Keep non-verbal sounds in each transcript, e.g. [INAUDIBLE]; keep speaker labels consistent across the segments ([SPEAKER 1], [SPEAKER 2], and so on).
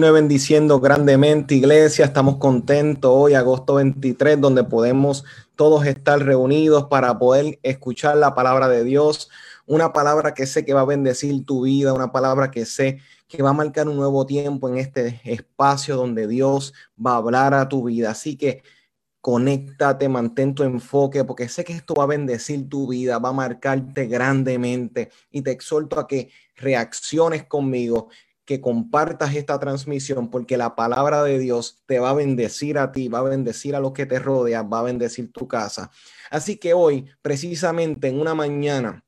[SPEAKER 1] bendiciendo grandemente, iglesia. Estamos contentos hoy, agosto 23, donde podemos todos estar reunidos para poder escuchar la palabra de Dios. Una palabra que sé que va a bendecir tu vida, una palabra que sé que va a marcar un nuevo tiempo en este espacio donde Dios va a hablar a tu vida. Así que conéctate, mantén tu enfoque, porque sé que esto va a bendecir tu vida, va a marcarte grandemente y te exhorto a que reacciones conmigo que compartas esta transmisión porque la palabra de Dios te va a bendecir a ti, va a bendecir a los que te rodean, va a bendecir tu casa. Así que hoy, precisamente en una mañana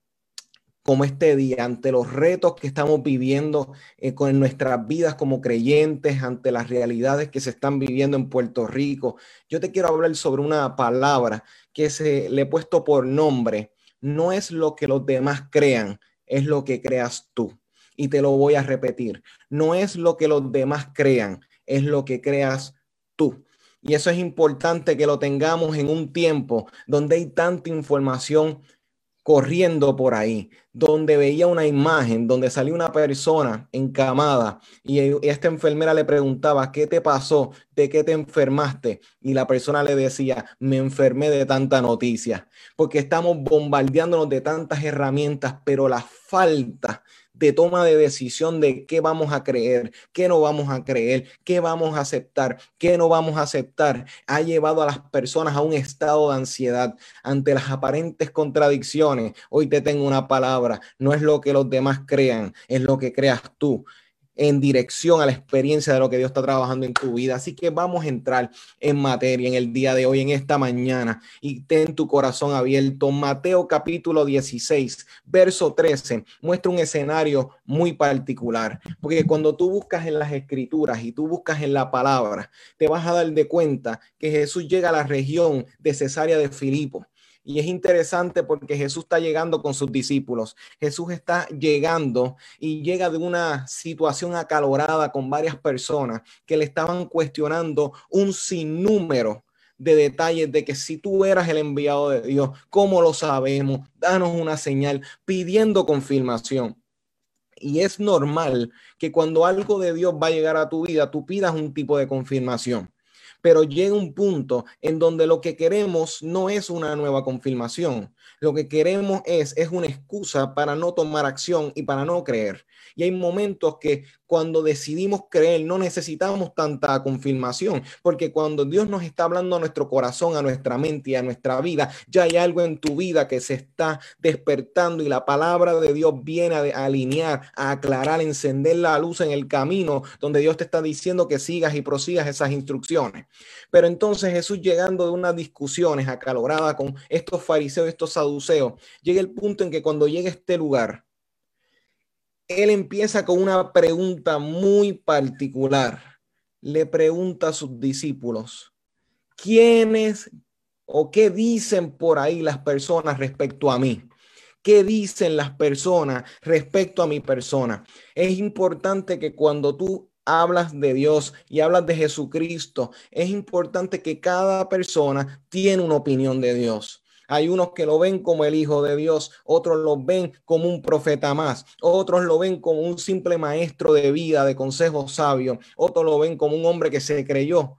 [SPEAKER 1] como este día, ante los retos que estamos viviendo eh, con nuestras vidas como creyentes, ante las realidades que se están viviendo en Puerto Rico, yo te quiero hablar sobre una palabra que se le he puesto por nombre. No es lo que los demás crean, es lo que creas tú y te lo voy a repetir. No es lo que los demás crean, es lo que creas tú. Y eso es importante que lo tengamos en un tiempo donde hay tanta información corriendo por ahí, donde veía una imagen, donde salía una persona encamada y esta enfermera le preguntaba, ¿qué te pasó? ¿De qué te enfermaste? Y la persona le decía, me enfermé de tanta noticia, porque estamos bombardeándonos de tantas herramientas, pero la falta de toma de decisión de qué vamos a creer, qué no vamos a creer, qué vamos a aceptar, qué no vamos a aceptar, ha llevado a las personas a un estado de ansiedad ante las aparentes contradicciones. Hoy te tengo una palabra, no es lo que los demás crean, es lo que creas tú en dirección a la experiencia de lo que Dios está trabajando en tu vida. Así que vamos a entrar en materia en el día de hoy, en esta mañana, y ten tu corazón abierto. Mateo capítulo 16, verso 13, muestra un escenario muy particular, porque cuando tú buscas en las escrituras y tú buscas en la palabra, te vas a dar de cuenta que Jesús llega a la región de Cesarea de Filipo y es interesante porque Jesús está llegando con sus discípulos. Jesús está llegando y llega de una situación acalorada con varias personas que le estaban cuestionando un sinnúmero de detalles de que si tú eras el enviado de Dios, ¿cómo lo sabemos? Danos una señal pidiendo confirmación. Y es normal que cuando algo de Dios va a llegar a tu vida, tú pidas un tipo de confirmación pero llega un punto en donde lo que queremos no es una nueva confirmación. Lo que queremos es, es una excusa para no tomar acción y para no creer. Y hay momentos que cuando decidimos creer no necesitamos tanta confirmación, porque cuando Dios nos está hablando a nuestro corazón, a nuestra mente y a nuestra vida, ya hay algo en tu vida que se está despertando y la palabra de Dios viene a, alinear, a aclarar, a encender la luz en el camino donde Dios te está diciendo que sigas y prosigas esas instrucciones. Pero entonces Jesús llegando de unas discusiones acaloradas con estos fariseos, estos saduceos, llega el punto en que cuando llega a este lugar, él empieza con una pregunta muy particular. Le pregunta a sus discípulos, ¿quiénes o qué dicen por ahí las personas respecto a mí? ¿Qué dicen las personas respecto a mi persona? Es importante que cuando tú hablas de Dios y hablas de Jesucristo, es importante que cada persona tiene una opinión de Dios. Hay unos que lo ven como el Hijo de Dios, otros lo ven como un profeta más, otros lo ven como un simple maestro de vida, de consejos sabios, otros lo ven como un hombre que se creyó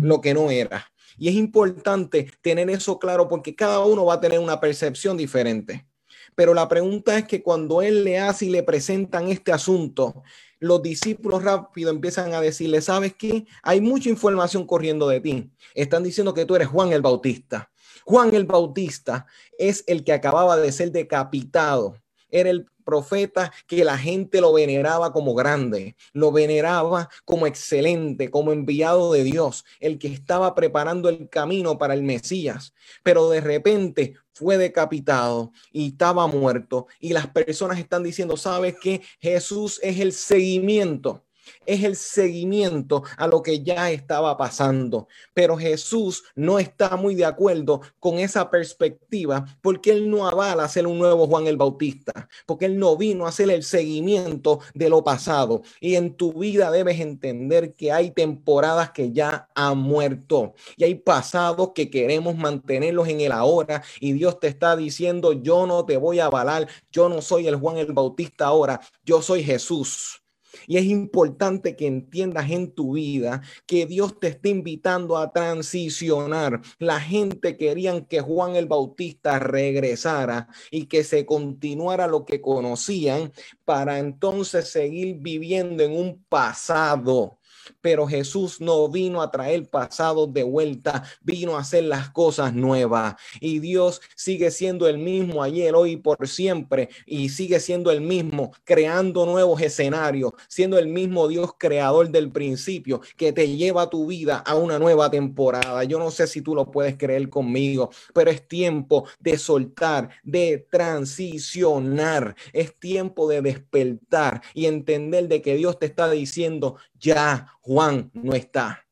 [SPEAKER 1] lo que no era. Y es importante tener eso claro porque cada uno va a tener una percepción diferente. Pero la pregunta es que cuando él le hace y le presentan este asunto, los discípulos rápido empiezan a decirle, ¿sabes qué? Hay mucha información corriendo de ti. Están diciendo que tú eres Juan el Bautista. Juan el Bautista es el que acababa de ser decapitado. Era el profeta que la gente lo veneraba como grande, lo veneraba como excelente, como enviado de Dios, el que estaba preparando el camino para el Mesías. Pero de repente fue decapitado y estaba muerto y las personas están diciendo, ¿sabes qué? Jesús es el seguimiento es el seguimiento a lo que ya estaba pasando. Pero Jesús no está muy de acuerdo con esa perspectiva porque él no avala ser un nuevo Juan el Bautista, porque él no vino a hacer el seguimiento de lo pasado. Y en tu vida debes entender que hay temporadas que ya han muerto y hay pasados que queremos mantenerlos en el ahora y Dios te está diciendo, yo no te voy a avalar, yo no soy el Juan el Bautista ahora, yo soy Jesús Y es importante que entiendas en tu vida que Dios te está invitando a transicionar. La gente querían que Juan el Bautista regresara y que se continuara lo que conocían para entonces seguir viviendo en un pasado pero Jesús no vino a traer pasado de vuelta, vino a hacer las cosas nuevas. Y Dios sigue siendo el mismo ayer, hoy y por siempre, y sigue siendo el mismo, creando nuevos escenarios, siendo el mismo Dios creador del principio, que te lleva tu vida a una nueva temporada. Yo no sé si tú lo puedes creer conmigo, pero es tiempo de soltar, de transicionar, es tiempo de despertar y entender de que Dios te está diciendo, ya Juan no está,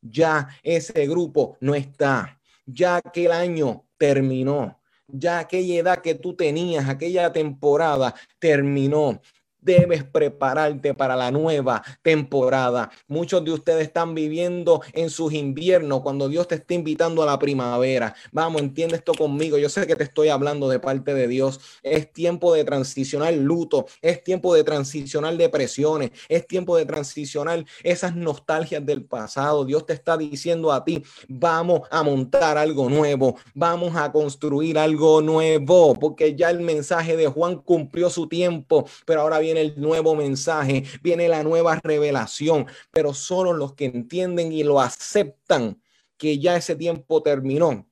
[SPEAKER 1] ya ese grupo no está, ya aquel año terminó, ya aquella edad que tú tenías, aquella temporada terminó debes prepararte para la nueva temporada. Muchos de ustedes están viviendo en sus inviernos cuando Dios te está invitando a la primavera. Vamos, entiende esto conmigo. Yo sé que te estoy hablando de parte de Dios. Es tiempo de transicionar luto, es tiempo de transicionar depresiones, es tiempo de transicionar esas nostalgias del pasado. Dios te está diciendo a ti, vamos a montar algo nuevo, vamos a construir algo nuevo, porque ya el mensaje de Juan cumplió su tiempo, pero ahora viene el nuevo mensaje, viene la nueva revelación, pero solo los que entienden y lo aceptan que ya ese tiempo terminó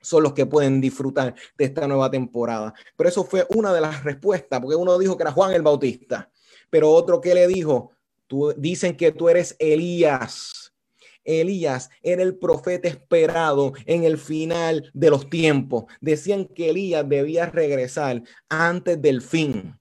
[SPEAKER 1] son los que pueden disfrutar de esta nueva temporada. Pero eso fue una de las respuestas, porque uno dijo que era Juan el Bautista, pero otro que le dijo, tú, dicen que tú eres Elías. Elías era el profeta esperado en el final de los tiempos. Decían que Elías debía regresar antes del fin.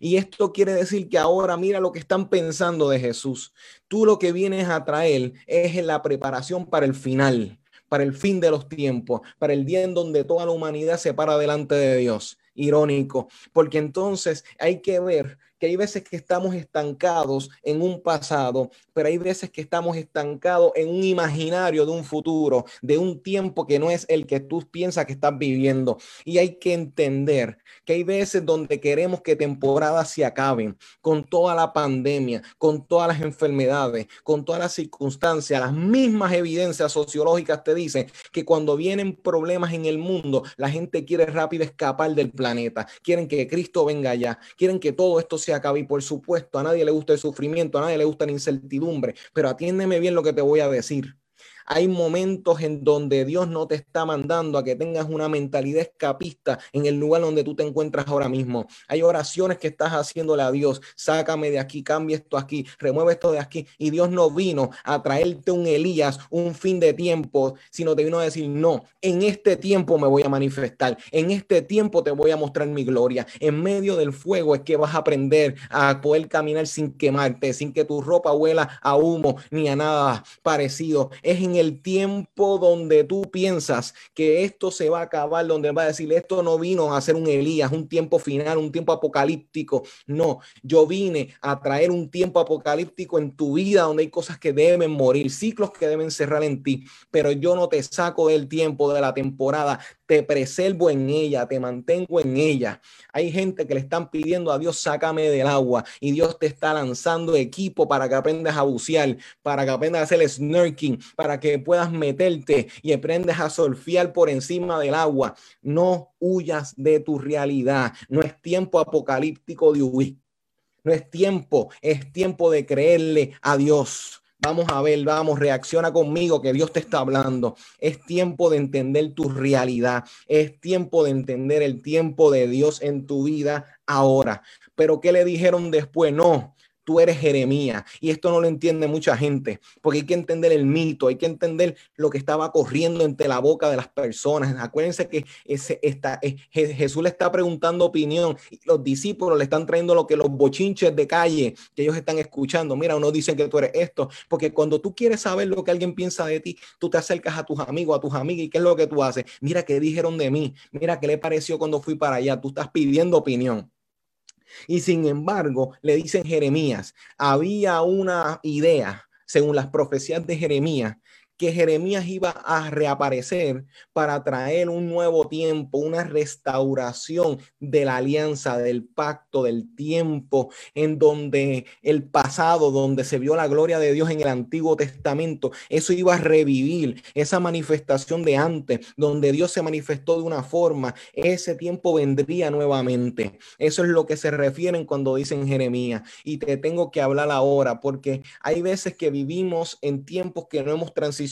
[SPEAKER 1] Y esto quiere decir que ahora mira lo que están pensando de Jesús. Tú lo que vienes a traer es la preparación para el final, para el fin de los tiempos, para el día en donde toda la humanidad se para delante de Dios. Irónico, porque entonces hay que ver que hay veces que estamos estancados en un pasado, pero hay veces que estamos estancados en un imaginario de un futuro, de un tiempo que no es el que tú piensas que estás viviendo. Y hay que entender que hay veces donde queremos que temporadas se acaben con toda la pandemia, con todas las enfermedades, con todas las circunstancias, las mismas evidencias sociológicas te dicen que cuando vienen problemas en el mundo, la gente quiere rápido escapar del planeta, quieren que Cristo venga allá, quieren que todo esto se acabe y por supuesto a nadie le gusta el sufrimiento, a nadie le gusta la incertidumbre, pero atiéndeme bien lo que te voy a decir. Hay momentos en donde Dios no te está mandando a que tengas una mentalidad escapista en el lugar donde tú te encuentras ahora mismo. Hay oraciones que estás haciéndole a Dios. Sácame de aquí, cambia esto aquí, remueve esto de aquí. Y Dios no vino a traerte un Elías, un fin de tiempo, sino te vino a decir, no, en este tiempo me voy a manifestar. En este tiempo te voy a mostrar mi gloria. En medio del fuego es que vas a aprender a poder caminar sin quemarte, sin que tu ropa huela a humo ni a nada parecido. Es en el tiempo donde tú piensas que esto se va a acabar, donde va a decir, esto no vino a ser un Elías, un tiempo final, un tiempo apocalíptico. No, yo vine a traer un tiempo apocalíptico en tu vida donde hay cosas que deben morir, ciclos que deben cerrar en ti, pero yo no te saco del tiempo, de la temporada, te preservo en ella, te mantengo en ella. Hay gente que le están pidiendo a Dios, sácame del agua y Dios te está lanzando equipo para que aprendas a bucear, para que aprendas a hacer snorkeling, para que puedas meterte y aprendas a surfear por encima del agua. No huyas de tu realidad. No es tiempo apocalíptico de huir. No es tiempo, es tiempo de creerle a Dios. Vamos a ver, vamos, reacciona conmigo que Dios te está hablando. Es tiempo de entender tu realidad. Es tiempo de entender el tiempo de Dios en tu vida ahora. Pero ¿qué le dijeron después? No, tú eres Jeremías. Y esto no lo entiende mucha gente, porque hay que entender el mito, hay que entender lo que estaba corriendo entre la boca de las personas. Acuérdense que eh, Jesús le está preguntando opinión y los discípulos le están trayendo lo que los bochinches de calle que ellos están escuchando. Mira, uno dicen que tú eres esto, porque cuando tú quieres saber lo que alguien piensa de ti, tú te acercas a tus amigos, a tus amigas y qué es lo que tú haces. Mira qué dijeron de mí, mira qué le pareció cuando fui para allá. Tú estás pidiendo opinión. Y sin embargo, le dicen Jeremías, había una idea, según las profecías de Jeremías, que Jeremías iba a reaparecer para traer un nuevo tiempo, una restauración de la alianza, del pacto, del tiempo, en donde el pasado, donde se vio la gloria de Dios en el Antiguo Testamento, eso iba a revivir esa manifestación de antes, donde Dios se manifestó de una forma, ese tiempo vendría nuevamente. Eso es lo que se refieren cuando dicen Jeremías. Y te tengo que hablar ahora, porque hay veces que vivimos en tiempos que no hemos transicionado,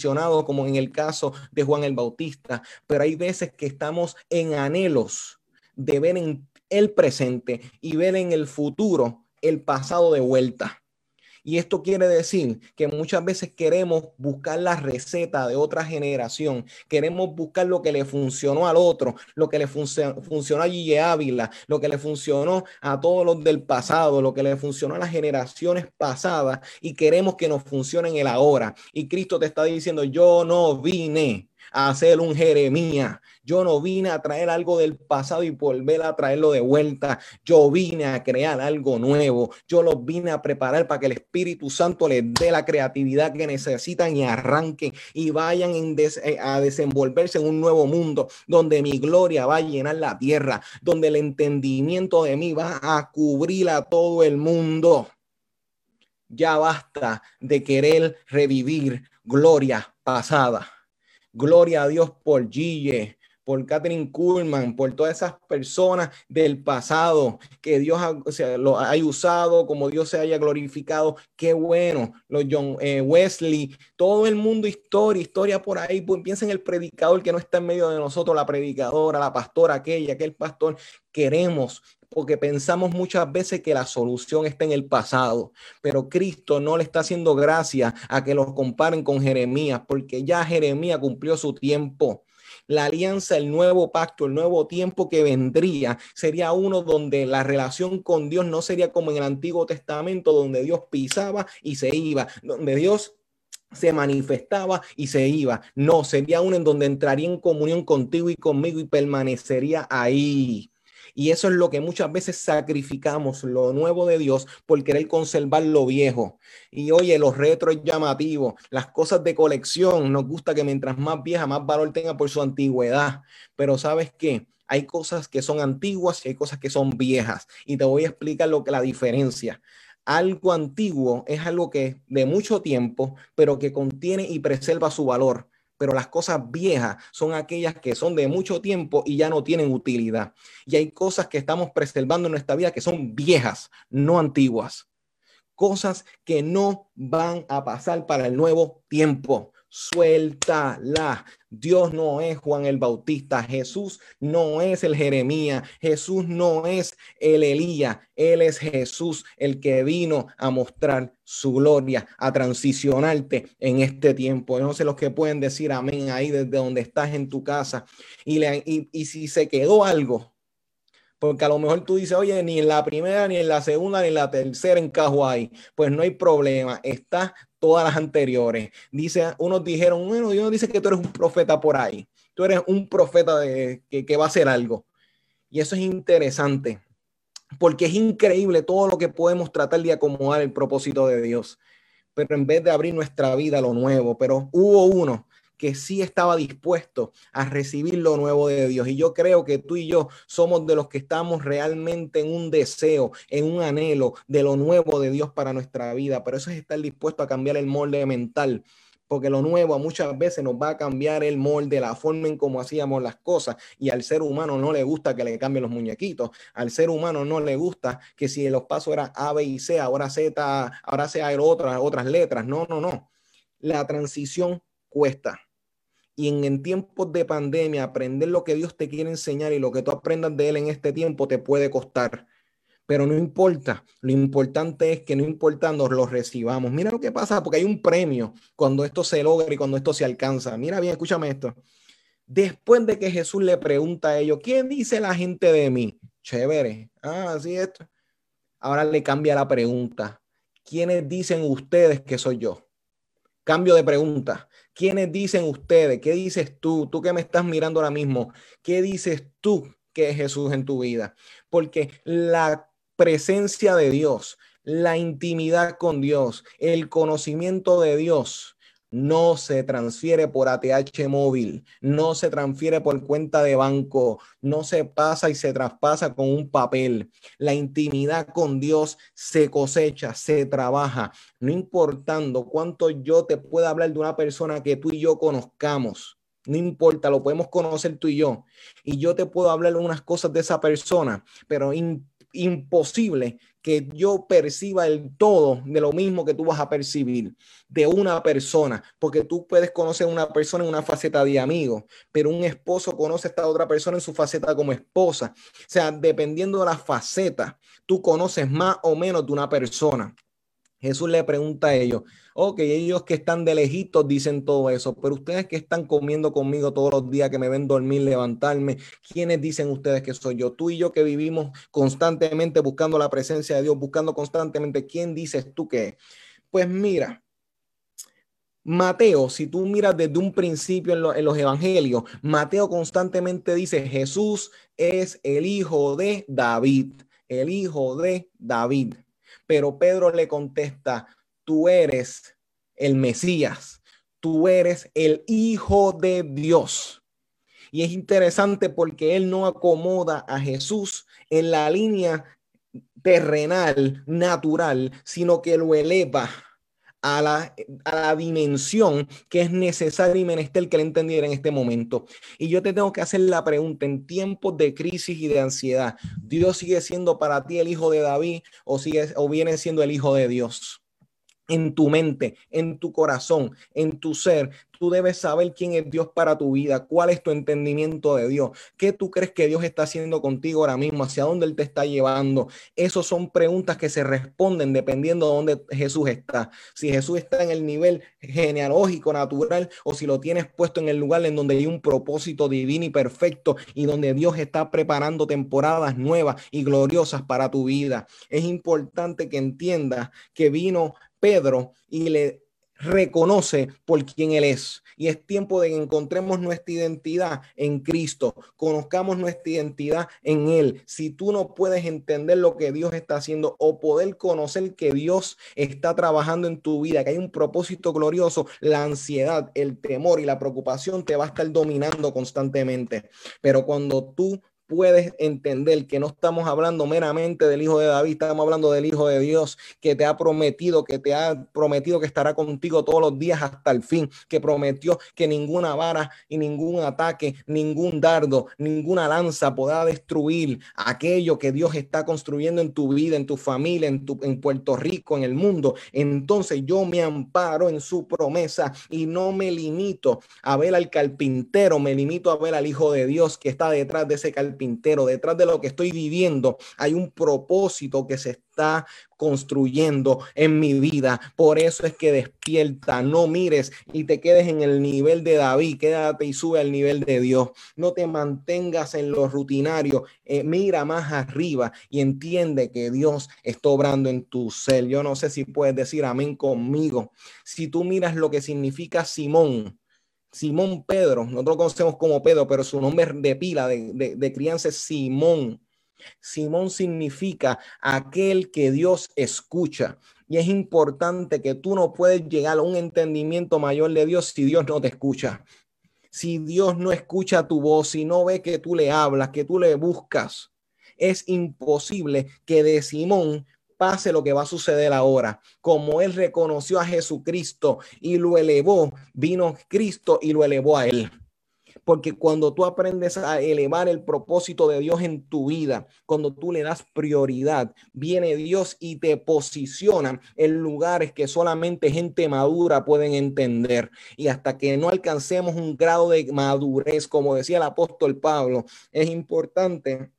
[SPEAKER 1] como en el caso de Juan el Bautista, pero hay veces que estamos en anhelos de ver en el presente y ver en el futuro el pasado de vuelta. Y esto quiere decir que muchas veces queremos buscar la receta de otra generación, queremos buscar lo que le funcionó al otro, lo que le funcionó a Gille Ávila, lo que le funcionó a todos los del pasado, lo que le funcionó a las generaciones pasadas y queremos que nos funcione en el ahora. Y Cristo te está diciendo, yo no vine a hacer un Jeremías. Yo no vine a traer algo del pasado y volver a traerlo de vuelta. Yo vine a crear algo nuevo. Yo los vine a preparar para que el Espíritu Santo les dé la creatividad que necesitan y arranquen y vayan eh, a desenvolverse en un nuevo mundo donde mi gloria va a llenar la tierra, donde el entendimiento de mí va a cubrir a todo el mundo. Ya basta de querer revivir gloria pasada. Gloria a Dios por Gille, por Catherine Kuhlman, por todas esas personas del pasado que Dios lo ha usado, como Dios se haya glorificado. Qué bueno. Los John eh, Wesley, todo el mundo historia, historia por ahí. Pues, piensa en el predicador que no está en medio de nosotros, la predicadora, la pastora, aquella, aquel pastor. Queremos porque pensamos muchas veces que la solución está en el pasado, pero Cristo no le está haciendo gracia a que los comparen con Jeremías, porque ya Jeremías cumplió su tiempo. La alianza, el nuevo pacto, el nuevo tiempo que vendría sería uno donde la relación con Dios no sería como en el Antiguo Testamento, donde Dios pisaba y se iba, donde Dios se manifestaba y se iba. No, sería uno en donde entraría en comunión contigo y conmigo y permanecería ahí. Y eso es lo que muchas veces sacrificamos, lo nuevo de Dios, por querer conservar lo viejo. Y oye, los retros llamativos, las cosas de colección, nos gusta que mientras más vieja, más valor tenga por su antigüedad. Pero ¿sabes qué? Hay cosas que son antiguas y hay cosas que son viejas. Y te voy a explicar lo que la diferencia algo antiguo es algo que de mucho tiempo, pero que contiene y preserva su valor pero las cosas viejas son aquellas que son de mucho tiempo y ya no tienen utilidad. Y hay cosas que estamos preservando en nuestra vida que son viejas, no antiguas. Cosas que no van a pasar para el nuevo tiempo suéltala. Dios no es Juan el Bautista, Jesús no es el Jeremías, Jesús no es el Elías, Él es Jesús el que vino a mostrar su gloria, a transicionarte en este tiempo. no sé los que pueden decir amén ahí desde donde estás en tu casa. Y, y, y si se quedó algo, porque a lo mejor tú dices, oye, ni en la primera, ni en la segunda, ni en la tercera encajo ahí. Pues no hay problema, está todas las anteriores. Dice, unos dijeron, bueno, Dios dice que tú eres un profeta por ahí. Tú eres un profeta de, que, que va a hacer algo. Y eso es interesante, porque es increíble todo lo que podemos tratar de acomodar el propósito de Dios. Pero en vez de abrir nuestra vida a lo nuevo, pero hubo uno que sí estaba dispuesto a recibir lo nuevo de Dios. Y yo creo que tú y yo somos de los que estamos realmente en un deseo, en un anhelo de lo nuevo de Dios para nuestra vida. Pero eso es estar dispuesto a cambiar el molde mental porque lo nuevo muchas veces nos va a cambiar el molde, la forma en cómo hacíamos las cosas. Y al ser humano no le gusta que le cambien los muñequitos. Al ser humano no le gusta que si los pasos eran A, B y C, ahora Z, ahora sea otras, otras letras. No, no, no. La transición cuesta. Y en, tiempos de pandemia, aprender lo que Dios te quiere enseñar y lo que tú aprendas de Él en este tiempo te puede costar. Pero no importa, lo importante es que no importando lo recibamos. Mira lo que pasa, porque hay un premio cuando esto se logra y cuando esto se alcanza. Mira bien, escúchame esto. Después de que Jesús le pregunta a ellos, ¿quién dice la gente de mí? Chévere. Ah, así esto. Ahora le cambia la pregunta. ¿Quiénes dicen ustedes que soy yo? Cambio de pregunta. ¿Quiénes dicen ustedes? ¿Qué dices tú? Tú que me estás mirando ahora mismo. ¿Qué dices tú que es Jesús en tu vida? Porque la presencia de Dios, la intimidad con Dios, el conocimiento de Dios, no se transfiere por ATH móvil, no se transfiere por cuenta de banco, no se pasa y se traspasa con un papel. La intimidad con Dios se cosecha, se trabaja, no importando cuánto yo te pueda hablar de una persona que tú y yo conozcamos. No importa, lo podemos conocer tú y yo. Y yo te puedo hablar unas cosas de esa persona, pero imposible que yo perciba el todo de lo mismo que tú vas a percibir de una persona, porque tú puedes conocer a una persona en una faceta de amigo, pero un esposo conoce a esta otra persona en su faceta como esposa. O sea, dependiendo de la faceta, tú conoces más o menos de una persona. Jesús le pregunta a ellos, ok, ellos que están de lejitos dicen todo eso, pero ustedes que están comiendo conmigo todos los días, que me ven dormir, levantarme, ¿quiénes dicen ustedes que soy yo? Tú y yo que vivimos constantemente buscando la presencia de Dios, buscando constantemente, ¿quién dices tú que Pues mira, Mateo, si tú miras desde un principio en, en, los evangelios, Mateo constantemente dice, Jesús es el hijo de David, el hijo de David. Pero Pedro le contesta, tú eres el Mesías, tú eres el Hijo de Dios. Y es interesante porque él no acomoda a Jesús en la línea terrenal, natural, sino que lo eleva a la, a la, dimensión que es necesaria y menester que le entendiera en este momento. Y yo te tengo que hacer la pregunta, en tiempos de crisis y de ansiedad, ¿Dios sigue siendo para ti el hijo de David o, sigue, o viene siendo el hijo de Dios? En tu mente, en tu corazón, en tu ser. Tú debes saber quién es Dios para tu vida, cuál es tu entendimiento de Dios, qué tú crees que Dios está haciendo contigo ahora mismo, hacia dónde Él te está llevando. Esas son preguntas que se responden dependiendo de dónde Jesús está. Si Jesús está en el nivel genealógico, natural, o si lo tienes puesto en el lugar en donde hay un propósito divino y perfecto y donde Dios está preparando temporadas nuevas y gloriosas para tu vida. Es importante que entiendas que vino Pedro y le reconoce por quién Él es. Y es tiempo de que encontremos nuestra identidad en Cristo, conozcamos nuestra identidad en Él. Si tú no puedes entender lo que Dios está haciendo o poder conocer que Dios está trabajando en tu vida, que hay un propósito glorioso, la ansiedad, el temor y la preocupación te va a estar dominando constantemente. Pero cuando tú puedes entender que no estamos hablando meramente del hijo de David, estamos hablando del hijo de Dios que te ha prometido, que te ha prometido que estará contigo todos los días hasta el fin, que prometió que ninguna vara y ningún ataque, ningún dardo, ninguna lanza podrá destruir aquello que Dios está construyendo en tu vida, en tu familia, en, tu, en Puerto Rico, en el mundo. Entonces yo me amparo en su promesa y no me limito a ver al carpintero, me limito a ver al hijo de Dios que está detrás de ese carpintero pintero, detrás de lo que estoy viviendo, hay un propósito que se está construyendo en mi vida. Por eso es que despierta, no mires y te quedes en el nivel de David, quédate y sube al nivel de Dios. No te mantengas en lo rutinario, eh, mira más arriba y entiende que Dios está obrando en tu ser. Yo no sé si puedes decir amén conmigo. Si tú miras lo que significa Simón, Simón Pedro, nosotros lo conocemos como Pedro, pero su nombre de pila de, crianza es Simón. Simón significa aquel que Dios escucha. Y es importante que tú no puedes llegar a un entendimiento mayor de Dios si Dios no te escucha. Si Dios no escucha tu voz, si no ve que tú le hablas, que tú le buscas, es imposible que de Simón pase lo que va a suceder ahora. Como él reconoció a Jesucristo y lo elevó, vino Cristo y lo elevó a él. Porque cuando tú aprendes a elevar el propósito de Dios en tu vida, cuando tú le das prioridad, viene Dios y te posiciona en lugares que solamente gente madura pueden entender. Y hasta que no alcancemos un grado de madurez, como decía el apóstol Pablo, es importante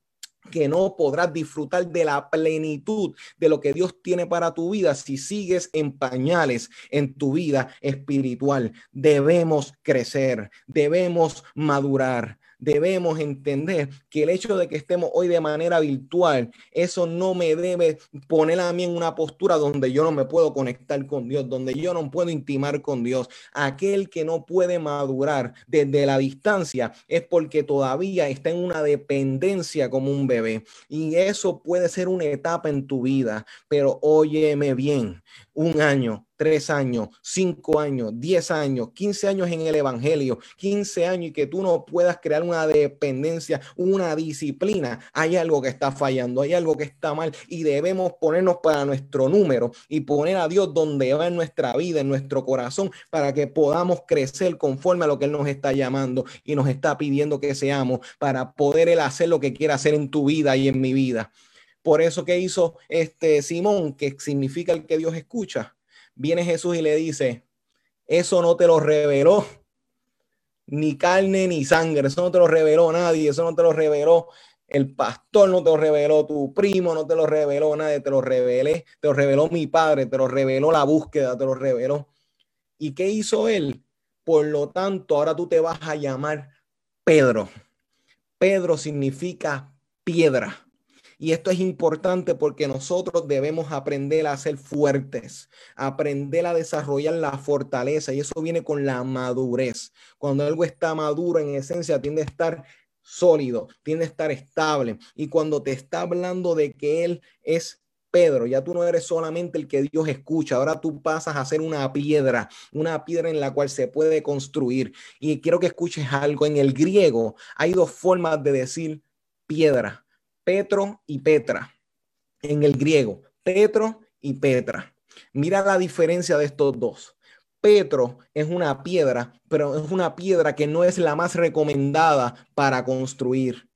[SPEAKER 1] que no podrás disfrutar de la plenitud de lo que Dios tiene para tu vida si sigues en pañales en tu vida espiritual. Debemos crecer, debemos madurar, debemos entender que el hecho de que estemos hoy de manera virtual, eso no me debe poner a mí en una postura donde yo no me puedo conectar con Dios, donde yo no puedo intimar con Dios. Aquel que no puede madurar desde la distancia es porque todavía está en una dependencia como un bebé. Y eso puede ser una etapa en tu vida, pero óyeme bien, un año, tres años, cinco años, diez años, quince años en el Evangelio, quince años y que tú no puedas crear una dependencia, una disciplina, hay algo que está fallando, hay algo que está mal y debemos ponernos para nuestro número y poner a Dios donde va en nuestra vida, en nuestro corazón, para que podamos crecer conforme a lo que Él nos está llamando y nos está pidiendo que seamos para poder Él hacer lo que quiera hacer en tu vida y en mi vida. Por eso que hizo este Simón, que significa el que Dios escucha, viene Jesús y le dice, eso no te lo reveló ni carne ni sangre, eso no te lo reveló nadie, eso no te lo reveló el pastor, no te lo reveló tu primo, no te lo reveló nadie, te lo revelé, te lo reveló mi padre, te lo reveló la búsqueda, te lo reveló. ¿Y qué hizo él? Por lo tanto, ahora tú te vas a llamar Pedro. Pedro significa piedra. Y esto es importante porque nosotros debemos aprender a ser fuertes, aprender a desarrollar la fortaleza y eso viene con la madurez. Cuando algo está maduro en esencia tiende a estar sólido, tiende a estar estable. Y cuando te está hablando de que Él es Pedro, ya tú no eres solamente el que Dios escucha, ahora tú pasas a ser una piedra, una piedra en la cual se puede construir. Y quiero que escuches algo. En el griego hay dos formas de decir piedra. Petro y Petra en el griego. Petro y Petra. Mira la diferencia de estos dos. Petro es una piedra, pero es una piedra que no es la más recomendada para construir.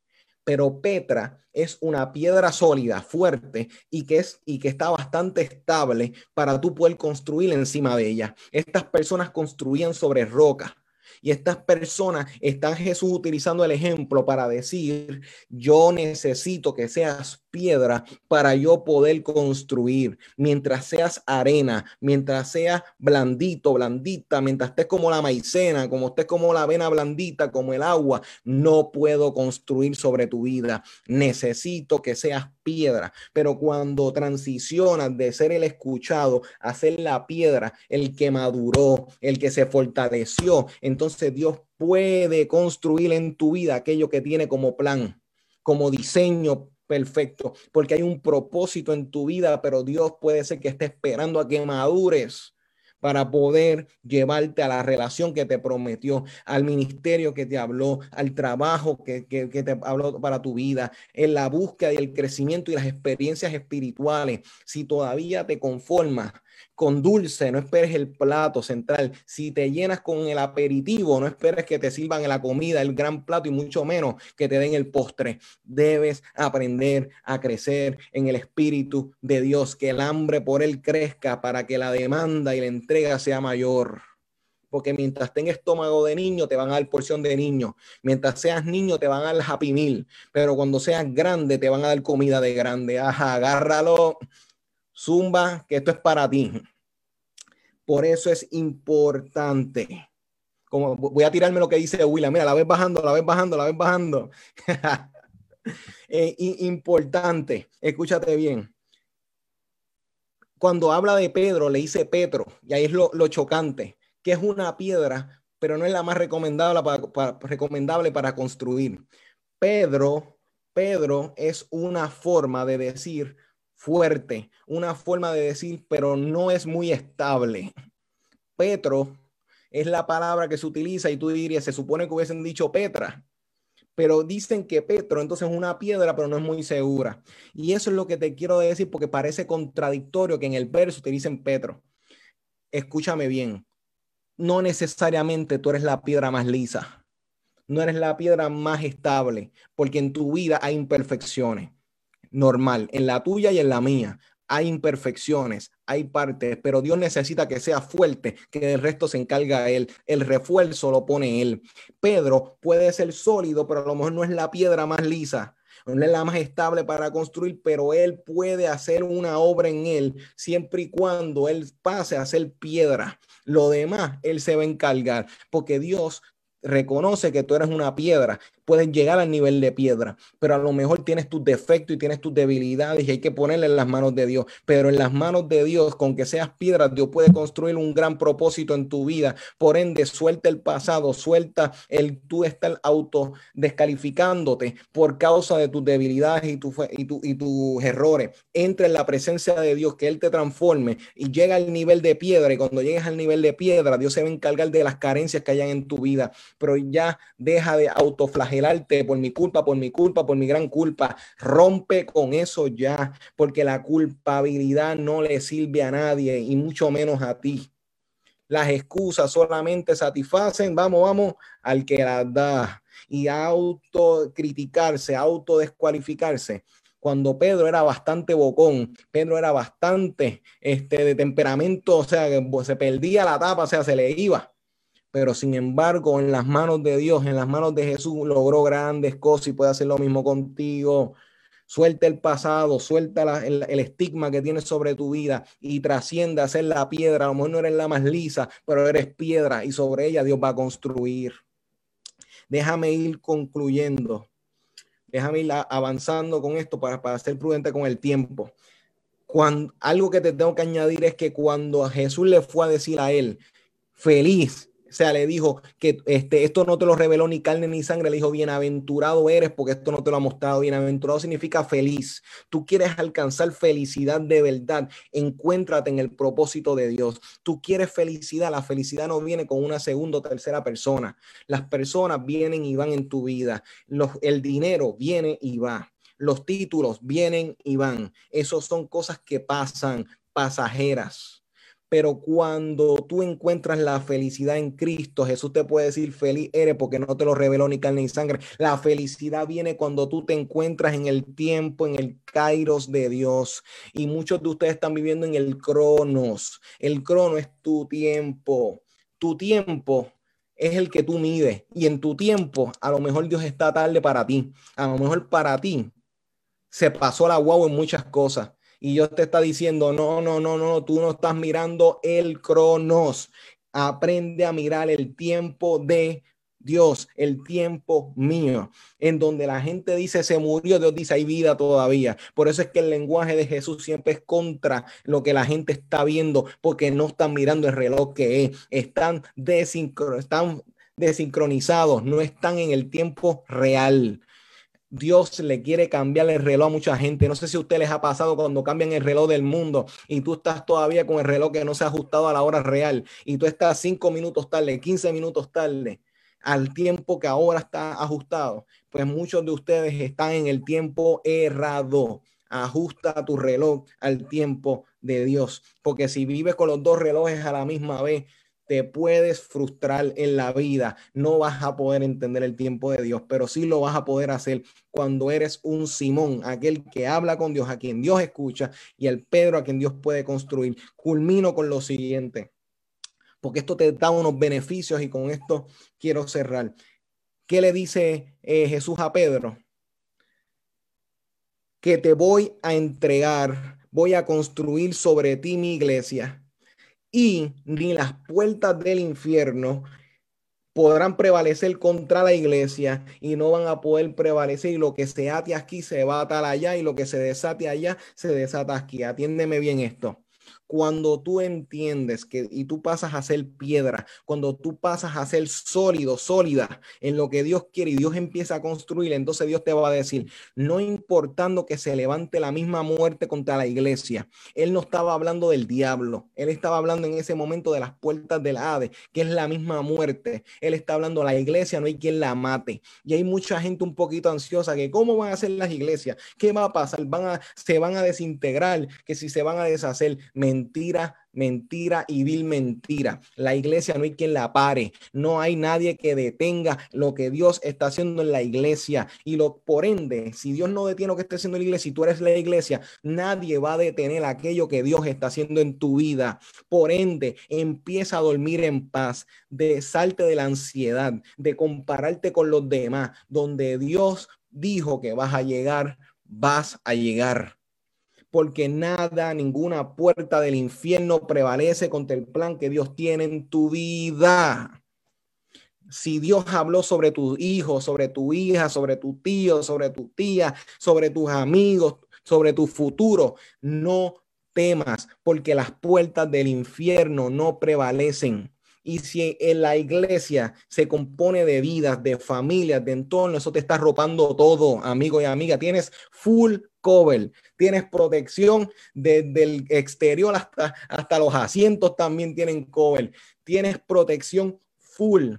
[SPEAKER 1] Pero Petra es una piedra sólida, fuerte y que es y que está bastante estable para tú poder construir encima de ella. Estas personas construían sobre roca. Y estas personas están Jesús utilizando el ejemplo para decir, yo necesito que seas piedra para yo poder construir. Mientras seas arena, mientras seas blandito, blandita, mientras estés como la maicena, como estés como la avena blandita, como el agua, no puedo construir sobre tu vida. Necesito que seas piedra. Pero cuando transicionas de ser el escuchado a ser la piedra, el que maduró, el que se fortaleció, entonces Dios puede construir en tu vida aquello que tiene como plan, como diseño perfecto, porque hay un propósito en tu vida, pero Dios puede ser que esté esperando a que madures para poder llevarte a la relación que te prometió, al ministerio que te habló, al trabajo que, que, te habló para tu vida, en la búsqueda y el crecimiento y las experiencias espirituales. Si todavía te conformas con dulce, no esperes el plato central. Si te llenas con el aperitivo, no esperes que te sirvan la comida, el gran plato y mucho menos que te den el postre. Debes aprender a crecer en el Espíritu de Dios, que el hambre por él crezca para que la demanda y la entrega sea mayor porque mientras tengas estómago de niño te van a dar porción de niño, mientras seas niño te van a dar happy meal, pero cuando seas grande te van a dar comida de grande. Ajá, agárralo, zumba, que esto es para ti. Por eso es importante. Como voy a tirarme lo que dice William, mira, la ves bajando, la ves bajando, la ves bajando. [LAUGHS] eh, importante, escúchate bien. Cuando habla de Pedro, le dice Petro, y ahí es lo, chocante, que es una piedra, pero no es la más recomendable para, recomendable para construir. Pedro, Pedro es una forma de decir fuerte, una forma de decir, pero no es muy estable. Petro es la palabra que se utiliza y tú dirías, se supone que hubiesen dicho Petra, pero dicen que Petro entonces es una piedra, pero no es muy segura. Y eso es lo que te quiero decir porque parece contradictorio que en el verso te dicen Petro. Escúchame bien, no necesariamente tú eres la piedra más lisa, no eres la piedra más estable, porque en tu vida hay imperfecciones normal, en la tuya y en la mía. Hay imperfecciones, hay partes, pero Dios necesita que sea fuerte, que del resto se encarga Él. El refuerzo lo pone Él. Pedro puede ser sólido, pero a lo mejor no es la piedra más lisa, no es la más estable para construir, pero Él puede hacer una obra en Él siempre y cuando Él pase a ser piedra. Lo demás, Él se va a encargar, porque Dios reconoce que tú eres una piedra, puedes llegar al nivel de piedra, pero a lo mejor tienes tus defectos y tienes tus debilidades y hay que ponerle en las manos de Dios. Pero en las manos de Dios, con que seas piedra, Dios puede construir un gran propósito en tu vida. Por ende, suelta el pasado, suelta el tú estar auto descalificándote por causa de tus debilidades y, tu, y, tu, y tus errores. Entra en la presencia de Dios, que Él te transforme y llega al nivel de piedra. Y cuando llegues al nivel de piedra, Dios se va a encargar de las carencias que hayan en tu vida. Pero ya deja de autoflagelar por mi culpa, por mi culpa, por mi gran culpa. Rompe con eso ya, porque la culpabilidad no le sirve a nadie y mucho menos a ti. Las excusas solamente satisfacen, vamos, vamos, al que las da. Y autocriticarse, autodescualificarse cuando Pedro era bastante bocón, Pedro era bastante este, de temperamento, o sea, se perdía la tapa, o sea, se le iba pero sin embargo en las manos de Dios, en las manos de Jesús, logró grandes cosas y puede hacer lo mismo contigo. Suelta el pasado, suelta el, estigma que tienes sobre tu vida y trasciende a ser la piedra. A lo mejor no eres la más lisa, pero eres piedra y sobre ella Dios va a construir. Déjame ir concluyendo. Déjame ir avanzando con esto para, para ser prudente con el tiempo. Cuando, algo que te tengo que añadir es que cuando Jesús le fue a decir a él, feliz o sea, le dijo que este, esto no te lo reveló ni carne ni sangre. Le dijo, bienaventurado eres porque esto no te lo ha mostrado. Bienaventurado significa feliz. Tú quieres alcanzar felicidad de verdad. Encuéntrate en el propósito de Dios. Tú quieres felicidad. La felicidad no viene con una segunda o tercera persona. Las personas vienen y van en tu vida. Los, el dinero viene y va. Los títulos vienen y van. Esos son cosas que pasan, pasajeras pero cuando tú encuentras la felicidad en Cristo, Jesús te puede decir feliz eres porque no te lo reveló ni carne ni sangre. La felicidad viene cuando tú te encuentras en el tiempo, en el kairos de Dios. Y muchos de ustedes están viviendo en el cronos. El crono es tu tiempo. Tu tiempo es el que tú mides. Y en tu tiempo, a lo mejor Dios está tarde para ti. A lo mejor para ti se pasó la guau en muchas cosas y Dios te está diciendo, no, no, no, no, tú no estás mirando el cronos. Aprende a mirar el tiempo de Dios, el tiempo mío, en donde la gente dice se murió, Dios dice hay vida todavía. Por eso es que el lenguaje de Jesús siempre es contra lo que la gente está viendo, porque no están mirando el reloj que es, están, están desincronizados, no están en el tiempo real. Dios le quiere cambiar el reloj a mucha gente. No sé si a ustedes les ha pasado cuando cambian el reloj del mundo y tú estás todavía con el reloj que no se ha ajustado a la hora real y tú estás cinco minutos tarde, 15 minutos tarde al tiempo que ahora está ajustado. Pues muchos de ustedes están en el tiempo errado. Ajusta tu reloj al tiempo de Dios, porque si vives con los dos relojes a la misma vez, te puedes frustrar en la vida, no vas a poder entender el tiempo de Dios, pero sí lo vas a poder hacer cuando eres un Simón, aquel que habla con Dios, a quien Dios escucha, y el Pedro a quien Dios puede construir. Culmino con lo siguiente, porque esto te da unos beneficios y con esto quiero cerrar. ¿Qué le dice eh, Jesús a Pedro? Que te voy a entregar, voy a construir sobre ti mi iglesia y ni las puertas del infierno podrán prevalecer contra la iglesia y no van a poder prevalecer y lo que se ate aquí se va a atar allá y lo que se desate allá se desata aquí. Atiéndeme bien esto cuando tú entiendes que y tú pasas a ser piedra, cuando tú pasas a ser sólido, sólida en lo que Dios quiere y Dios empieza a construir, entonces Dios te va a decir, no importando que se levante la misma muerte contra la iglesia, Él no estaba hablando del diablo, Él estaba hablando en ese momento de las puertas del Hades, que es la misma muerte, Él está hablando, la iglesia no hay quien la mate. Y hay mucha gente un poquito ansiosa que, ¿cómo van a ser las iglesias? ¿Qué va a pasar? Van a, se van a desintegrar, que si se van a deshacer, mentira, mentira y vil mentira. La iglesia no hay quien la pare, no hay nadie que detenga lo que Dios está haciendo en la iglesia y lo por ende, si Dios no detiene lo que está haciendo en la iglesia, si tú eres la iglesia, nadie va a detener aquello que Dios está haciendo en tu vida. Por ende, empieza a dormir en paz, de salte de la ansiedad, de compararte con los demás, donde Dios dijo que vas a llegar, vas a llegar porque nada, ninguna puerta del infierno prevalece contra el plan que Dios tiene en tu vida. Si Dios habló sobre tu hijo, sobre tu hija, sobre tu tío, sobre tu tía, sobre tus amigos, sobre tu futuro, no temas, porque las puertas del infierno no prevalecen. Y si en la iglesia se compone de vidas, de familias, de entorno, eso te está arropando todo, amigo y amiga. Tienes full cover, tienes protección desde el exterior hasta, hasta los asientos también tienen cover. Tienes protección full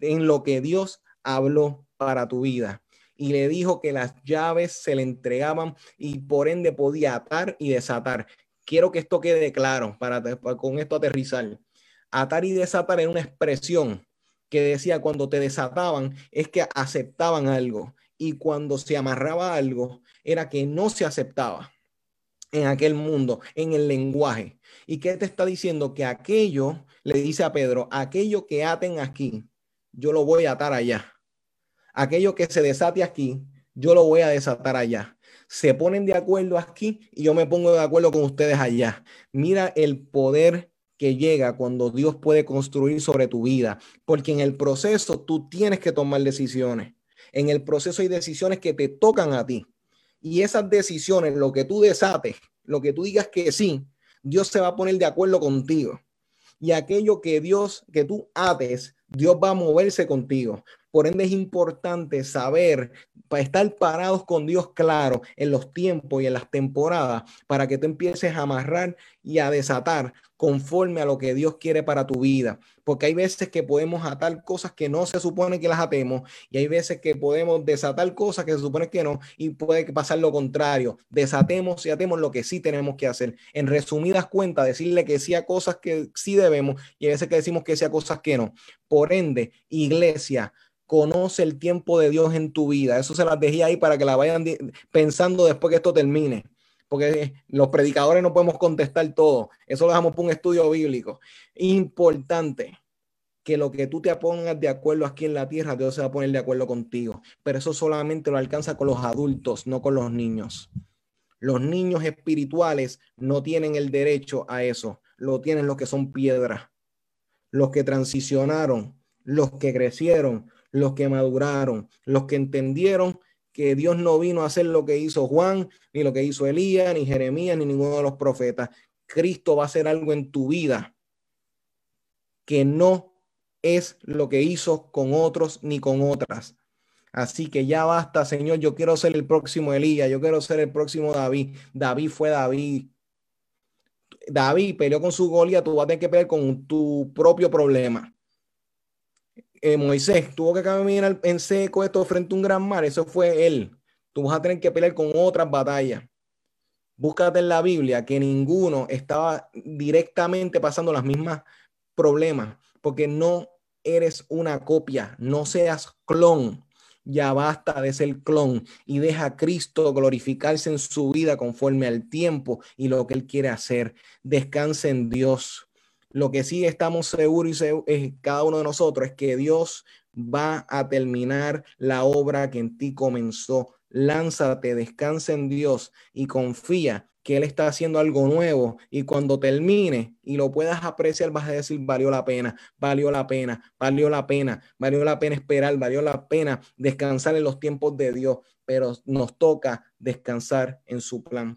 [SPEAKER 1] en lo que Dios habló para tu vida. Y le dijo que las llaves se le entregaban y por ende podía atar y desatar. Quiero que esto quede claro para, para con esto aterrizar. Atar y desatar era una expresión que decía cuando te desataban es que aceptaban algo y cuando se amarraba algo era que no se aceptaba en aquel mundo, en el lenguaje. ¿Y qué te está diciendo? Que aquello, le dice a Pedro, aquello que aten aquí, yo lo voy a atar allá. Aquello que se desate aquí, yo lo voy a desatar allá. Se ponen de acuerdo aquí y yo me pongo de acuerdo con ustedes allá. Mira el poder que llega cuando Dios puede construir sobre tu vida, porque en el proceso tú tienes que tomar decisiones. En el proceso hay decisiones que te tocan a ti. Y esas decisiones, lo que tú desates, lo que tú digas que sí, Dios se va a poner de acuerdo contigo. Y aquello que Dios, que tú ates, Dios va a moverse contigo. Por ende es importante saber, para estar parados con Dios claro en los tiempos y en las temporadas, para que tú empieces a amarrar y a desatar conforme a lo que Dios quiere para tu vida. Porque hay veces que podemos atar cosas que no se supone que las atemos y hay veces que podemos desatar cosas que se supone que no y puede pasar lo contrario. Desatemos y atemos lo que sí tenemos que hacer. En resumidas cuentas, decirle que sí a cosas que sí debemos y hay veces que decimos que sí a cosas que no. Por ende, iglesia, conoce el tiempo de Dios en tu vida. Eso se las dejé ahí para que la vayan pensando después que esto termine. Porque los predicadores no podemos contestar todo. Eso lo dejamos para un estudio bíblico. Importante que lo que tú te pongas de acuerdo aquí en la tierra, Dios se va a poner de acuerdo contigo. Pero eso solamente lo alcanza con los adultos, no con los niños. Los niños espirituales no tienen el derecho a eso. Lo tienen los que son piedras, los que transicionaron, los que crecieron, los que maduraron, los que entendieron que Dios no vino a hacer lo que hizo Juan, ni lo que hizo Elías, ni Jeremías, ni ninguno de los profetas. Cristo va a hacer algo en tu vida que no es lo que hizo con otros ni con otras. Así que ya basta, Señor. Yo quiero ser el próximo Elías, yo quiero ser el próximo David. David fue David. David peleó con su Goliat, tú vas a tener que pelear con tu propio problema. Eh, Moisés tuvo que caminar en seco esto frente a un gran mar, eso fue él. Tú vas a tener que pelear con otras batallas. Búscate en la Biblia que ninguno estaba directamente pasando las mismas problemas, porque no eres una copia, no seas clon. Ya basta de ser clon y deja a Cristo glorificarse en su vida conforme al tiempo y lo que Él quiere hacer. Descanse en Dios. Lo que sí estamos seguros y cada uno de nosotros es que Dios va a terminar la obra que en ti comenzó. Lánzate, descansa en Dios y confía que Él está haciendo algo nuevo y cuando termine y lo puedas apreciar vas a decir, valió la pena, valió la pena, valió la pena, valió la pena esperar, valió la pena descansar en los tiempos de Dios, pero nos toca descansar en su plan.